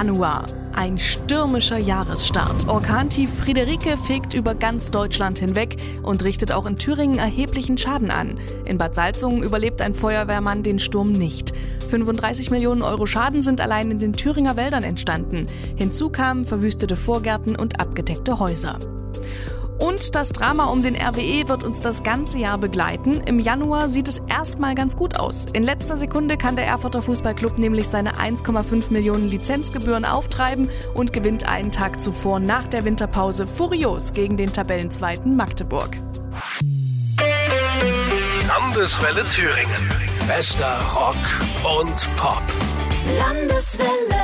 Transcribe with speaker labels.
Speaker 1: Januar. Ein stürmischer Jahresstart. Orkantief Friederike fegt über ganz Deutschland hinweg und richtet auch in Thüringen erheblichen Schaden an. In Bad Salzungen überlebt ein Feuerwehrmann den Sturm nicht. 35 Millionen Euro Schaden sind allein in den Thüringer Wäldern entstanden. Hinzu kamen verwüstete Vorgärten und abgedeckte Häuser. Und das Drama um den RWE wird uns das ganze Jahr begleiten. Im Januar sieht es erstmal ganz gut aus. In letzter Sekunde kann der Erfurter Fußballclub nämlich seine 1,5 Millionen Lizenzgebühren auftreiben und gewinnt einen Tag zuvor nach der Winterpause furios gegen den Tabellenzweiten Magdeburg.
Speaker 2: Landeswelle Thüringen. Bester Rock und Pop.
Speaker 3: Landeswelle.